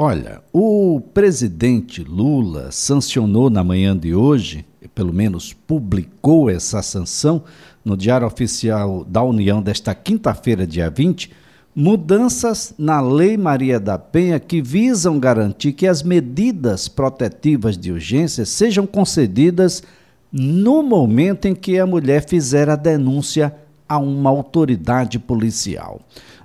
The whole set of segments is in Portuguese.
Olha, o presidente Lula sancionou na manhã de hoje, pelo menos publicou essa sanção no Diário Oficial da União desta quinta-feira, dia 20, mudanças na Lei Maria da Penha que visam garantir que as medidas protetivas de urgência sejam concedidas no momento em que a mulher fizer a denúncia a uma autoridade policial.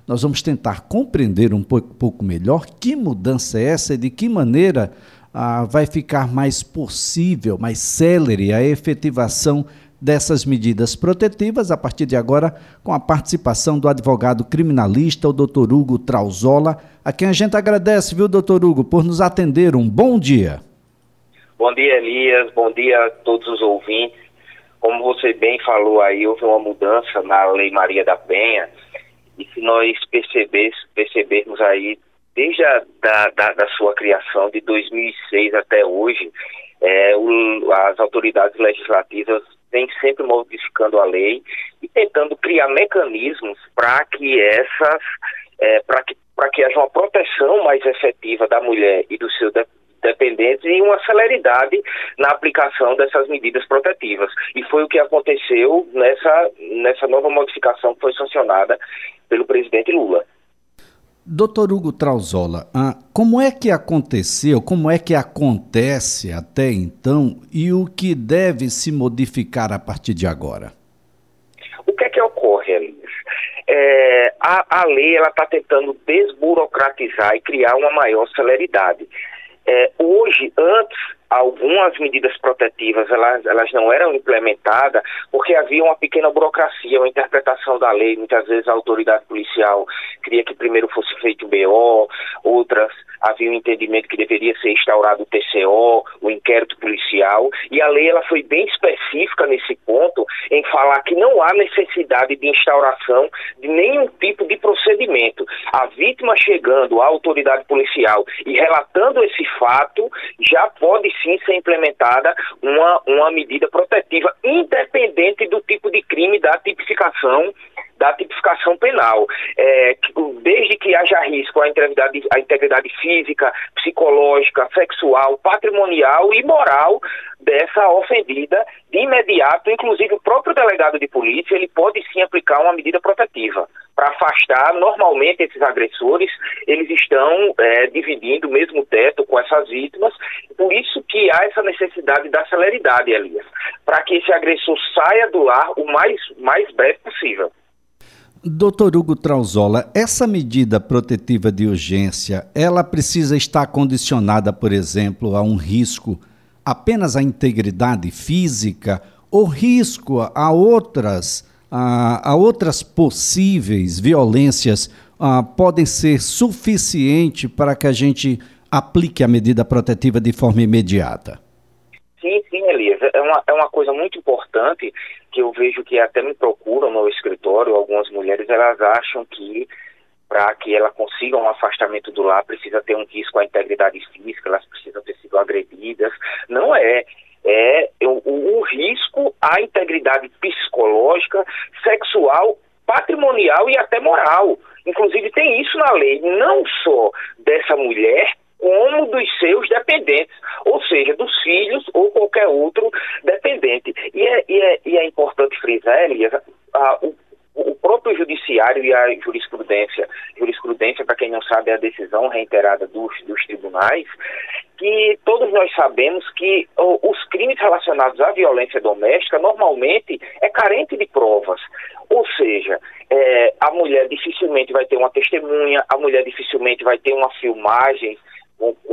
Nós vamos tentar compreender um pouco, pouco melhor que mudança é essa e de que maneira ah, vai ficar mais possível, mais célere a efetivação dessas medidas protetivas a partir de agora com a participação do advogado criminalista, o doutor Hugo Trauzola, a quem a gente agradece, viu, doutor Hugo, por nos atender. Um bom dia. Bom dia, Elias. Bom dia a todos os ouvintes. Como você bem falou aí, houve uma mudança na Lei Maria da Penha e se nós percebermos aí, desde a da, da, da sua criação de 2006 até hoje, é, o, as autoridades legislativas vêm sempre modificando a lei e tentando criar mecanismos para que essas, é, para que, que haja uma proteção mais efetiva da mulher e do seu dependentes e uma celeridade na aplicação dessas medidas protetivas. E foi o que aconteceu nessa, nessa nova modificação que foi sancionada pelo presidente Lula. Doutor Hugo Trauzola, ah, como é que aconteceu, como é que acontece até então e o que deve se modificar a partir de agora? O que é que ocorre, Elias? É, a, a lei está tentando desburocratizar e criar uma maior celeridade. É, hoje, antes, algumas medidas protetivas elas, elas não eram implementadas porque havia uma pequena burocracia, uma interpretação da lei. Muitas vezes a autoridade policial queria que primeiro fosse feito o BO, outras havia um entendimento que deveria ser instaurado o TCO, o inquérito policial, e a lei ela foi bem específica nesse ponto em falar que não há necessidade de instauração de nenhum tipo de procedimento. A vítima chegando à autoridade policial e relatando esse fato, já pode sim ser implementada uma, uma medida protetiva, independente do tipo de crime da tipificação da tipificação penal. É, desde que haja risco à integridade, à integridade física, psicológica, sexual, patrimonial e moral dessa ofendida, de imediato, inclusive o próprio delegado de polícia, ele pode sim aplicar uma medida protetiva para afastar. Normalmente, esses agressores, eles estão é, dividindo o mesmo teto com essas vítimas, por isso que há essa necessidade da celeridade, Elias, para que esse agressor saia do lar o mais, mais breve possível. Doutor Hugo Trauzola, essa medida protetiva de urgência, ela precisa estar condicionada, por exemplo, a um risco apenas à integridade física ou risco a outras, a, a outras possíveis violências podem ser suficiente para que a gente aplique a medida protetiva de forma imediata? Sim, sim, Elias. É uma, é uma coisa muito importante que eu vejo que até me procuram no escritório, algumas mulheres, elas acham que para que ela consiga um afastamento do lar precisa ter um risco à integridade física, elas precisam ter sido agredidas. Não é. É o, risco à integridade psicológica, sexual, patrimonial e até moral. Inclusive tem isso na lei, não só dessa mulher, como dos seus dependentes, ou seja, dos filhos ou qualquer outro dependente. E é, e é, e é importante frisar, Elias, a, o, o próprio judiciário e a jurisprudência, jurisprudência, para quem não sabe, é a decisão reiterada dos, dos tribunais, que todos nós sabemos que os crimes relacionados à violência doméstica normalmente é carente de provas. Ou seja, é, a mulher dificilmente vai ter uma testemunha, a mulher dificilmente vai ter uma filmagem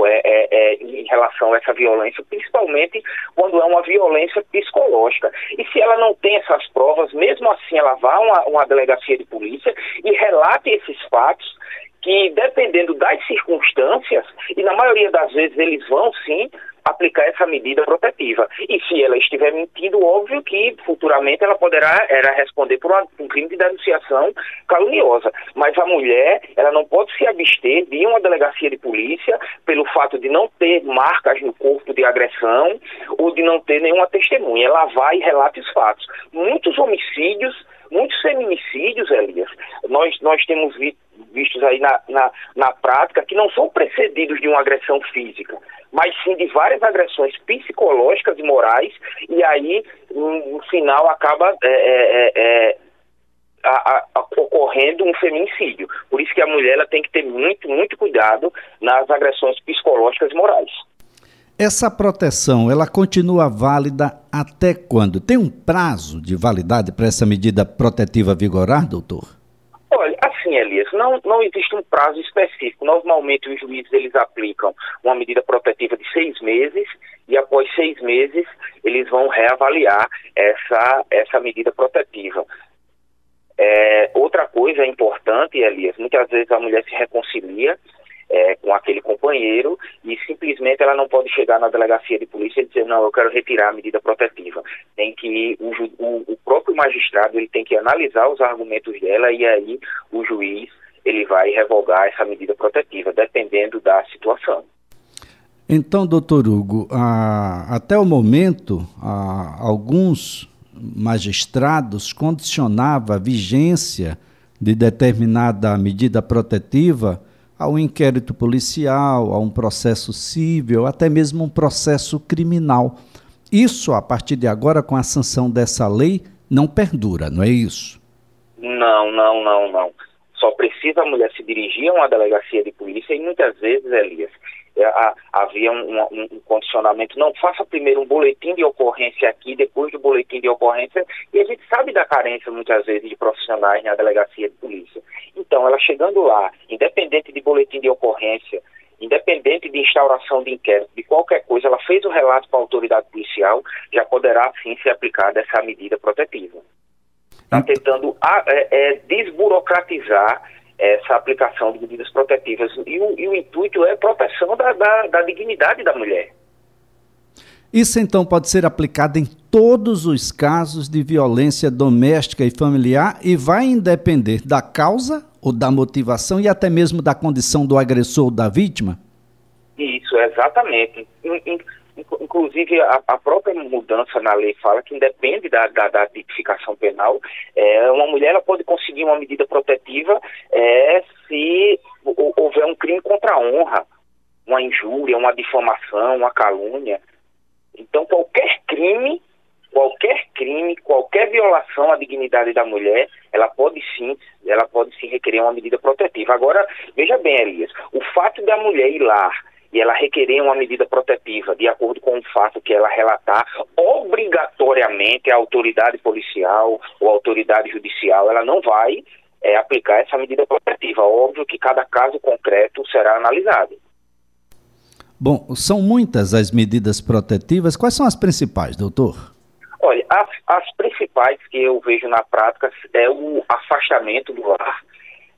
é, é, é, em relação a essa violência, principalmente quando é uma violência psicológica. E se ela não tem essas provas, mesmo assim ela vá a uma, uma delegacia de polícia e relate esses fatos que dependendo das circunstâncias, e na maioria das vezes eles vão sim aplicar essa medida protetiva. E se ela estiver mentindo, óbvio que futuramente ela poderá era responder por um crime de denunciação caluniosa. Mas a mulher, ela não pode se abster de uma delegacia de polícia pelo fato de não ter marcas no corpo de agressão ou de não ter nenhuma testemunha. Ela vai e relata os fatos. Muitos homicídios Muitos feminicídios, Elias, nós, nós temos vistos aí na, na, na prática que não são precedidos de uma agressão física, mas sim de várias agressões psicológicas e morais, e aí, no, final, acaba é, é, é, a, a, ocorrendo um feminicídio. Por isso que a mulher ela tem que ter muito, muito cuidado nas agressões psicológicas e morais. Essa proteção, ela continua válida até quando? Tem um prazo de validade para essa medida protetiva vigorar, doutor? Assim, Elias, não, não existe um prazo específico. Normalmente os juízes eles aplicam uma medida protetiva de seis meses e após seis meses eles vão reavaliar essa, essa medida protetiva. É, outra coisa importante, Elias, muitas vezes a mulher se reconcilia é, com aquele companheiro e simplesmente ela não pode chegar na delegacia de polícia e dizer não, eu quero retirar a medida protetiva. Tem que o, o, o próprio magistrado ele tem que analisar os argumentos dela e aí o juiz ele vai revogar essa medida protetiva, dependendo da situação. Então, doutor Hugo, até o momento, alguns magistrados condicionavam a vigência de determinada medida protetiva a um inquérito policial, a um processo civil, até mesmo um processo criminal. Isso, a partir de agora, com a sanção dessa lei, não perdura, não é isso? Não, não, não, não. Só precisa a mulher se dirigir a uma delegacia de polícia e muitas vezes, Elias, é, havia um, um, um, condicionamento, não, faça primeiro um boletim de ocorrência aqui, depois do boletim de ocorrência, e a gente sabe da carência muitas vezes de profissionais na delegacia de polícia. Então, ela chegando lá, independente de boletim de ocorrência, independente de instauração de inquérito, de qualquer coisa, ela fez o relato para a autoridade policial, já poderá sim ser aplicada essa medida protetiva. Está tentando é, é, desburocratizar essa aplicação de medidas protetivas. E o, e o intuito é proteção da, da, da dignidade da mulher. Isso então pode ser aplicado em todos os casos de violência doméstica e familiar e vai depender da causa ou da motivação e até mesmo da condição do agressor ou da vítima? Isso, exatamente. Inclusive, a, a, própria mudança na lei fala que independe da, da, da tipificação penal, é, uma mulher ela pode conseguir uma medida protetiva é, se houver um crime contra a honra, uma injúria, uma difamação, uma calúnia. Então, qualquer crime, qualquer crime, qualquer violação à dignidade da mulher, ela pode sim, ela pode sim requerer uma medida protetiva. Agora, veja bem, Elias, o fato da mulher ir lá e ela requerer uma medida protetiva, de acordo com o fato que ela relatar, obrigatoriamente a autoridade policial ou a autoridade judicial, ela não vai é, aplicar essa medida protetiva. Óbvio que cada caso concreto será analisado. Bom, são muitas as medidas protetivas. Quais são as principais, doutor? Olha, as, as principais que eu vejo na prática é o afastamento do lar.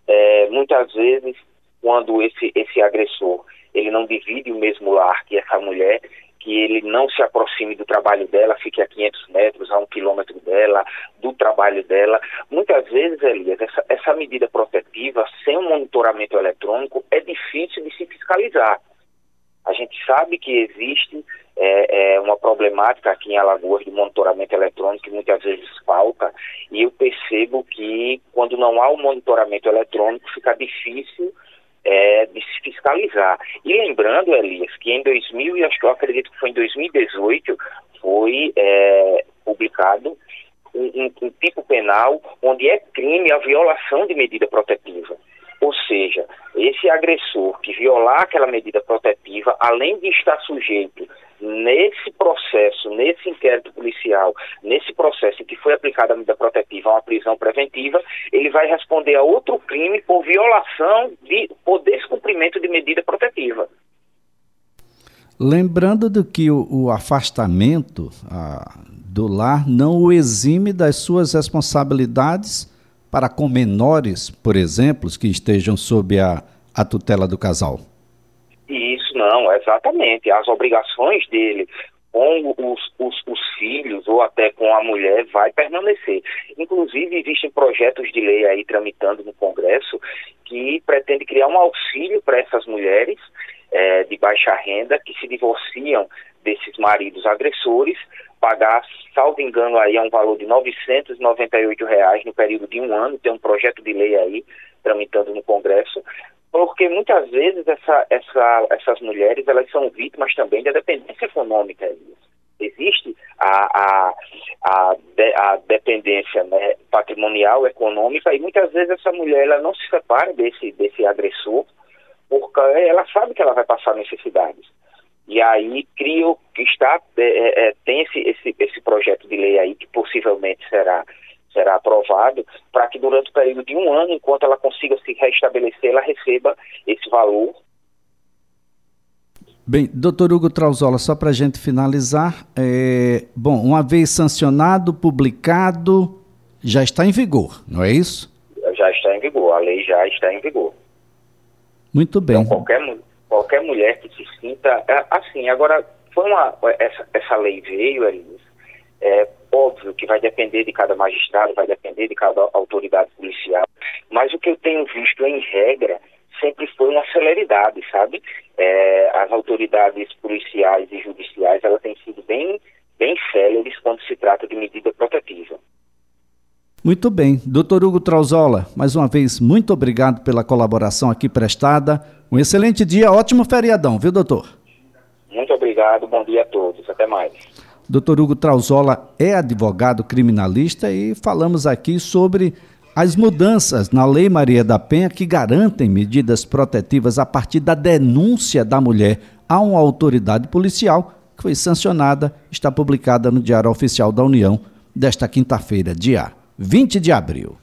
É, muitas vezes, quando esse, esse agressor ele não divide o mesmo lar que essa mulher, que ele não se aproxime do trabalho dela, fique a 500 metros, a um quilômetro dela, do trabalho dela. Muitas vezes, Elias, essa, essa medida protetiva, sem um monitoramento eletrônico, é difícil de se fiscalizar. A gente sabe que existe é, é, uma problemática aqui em Alagoas de monitoramento eletrônico que muitas vezes falta, e eu percebo que quando não há o um monitoramento eletrônico fica difícil é, de se fiscalizar. E lembrando, Elias, que em 2000, e acho que eu acredito que foi em 2018, foi é, publicado um, um, um tipo penal onde é crime a violação de medida protetiva. Ou seja, esse agressor que violar aquela medida protetiva, além de estar sujeito nesse processo, nesse inquérito policial, nesse processo em que foi aplicada a medida protetiva a uma prisão preventiva, ele vai responder a outro crime por violação de, por descumprimento de medida protetiva. Lembrando do que o, o afastamento ah, do lar não o exime das suas responsabilidades para com menores, por exemplo, que estejam sob a, a tutela do casal. Isso não, exatamente. As obrigações dele com os, os, os, filhos ou até com a mulher vai permanecer. Inclusive, existem projetos de lei aí tramitando no Congresso que pretende criar um auxílio para essas mulheres é, de baixa renda que se divorciam desses maridos agressores pagar, salvo engano, aí é um valor de 998 reais no período de um ano, tem um projeto de lei aí tramitando no Congresso, porque muitas vezes essa, essa, essas mulheres elas são vítimas também da dependência econômica. Existe a, a, a, de, a dependência né, patrimonial, econômica, e muitas vezes essa mulher ela não se separa desse, desse agressor, porque ela sabe que ela vai passar necessidades. E aí cria, está, é, é, é, tem esse, esse, esse projeto de lei aí que possivelmente será, será aprovado para que durante o período de um ano, enquanto ela consiga se restabelecer, ela receba esse valor. Bem, doutor Hugo Trauzola, só para a gente finalizar, é, bom, uma vez sancionado, publicado, já está em vigor, não é isso? Já está em vigor, a lei já está em vigor. Muito bem. Então, qualquer qualquer mulher que se sinta é, assim. Agora, uma, essa, essa lei veio, é óbvio que vai depender de cada magistrado, vai depender de cada autoridade policial, mas o que eu tenho visto em regra sempre foi uma celeridade, sabe? É, as autoridades policiais e judiciais, elas têm sido bem, bem céleres quando se trata de medida protetiva. Muito bem. Doutor Hugo Trauzola, mais uma vez, muito obrigado pela colaboração aqui prestada. Um excelente dia, ótimo feriadão, viu, doutor? Muito obrigado, bom dia a todos. Até mais. Doutor Hugo Trauzola é advogado criminalista e falamos aqui sobre as mudanças na Lei Maria da Penha que garantem medidas protetivas a partir da denúncia da mulher a uma autoridade policial que foi sancionada, está publicada no Diário Oficial da União desta quinta-feira, dia 20 de abril.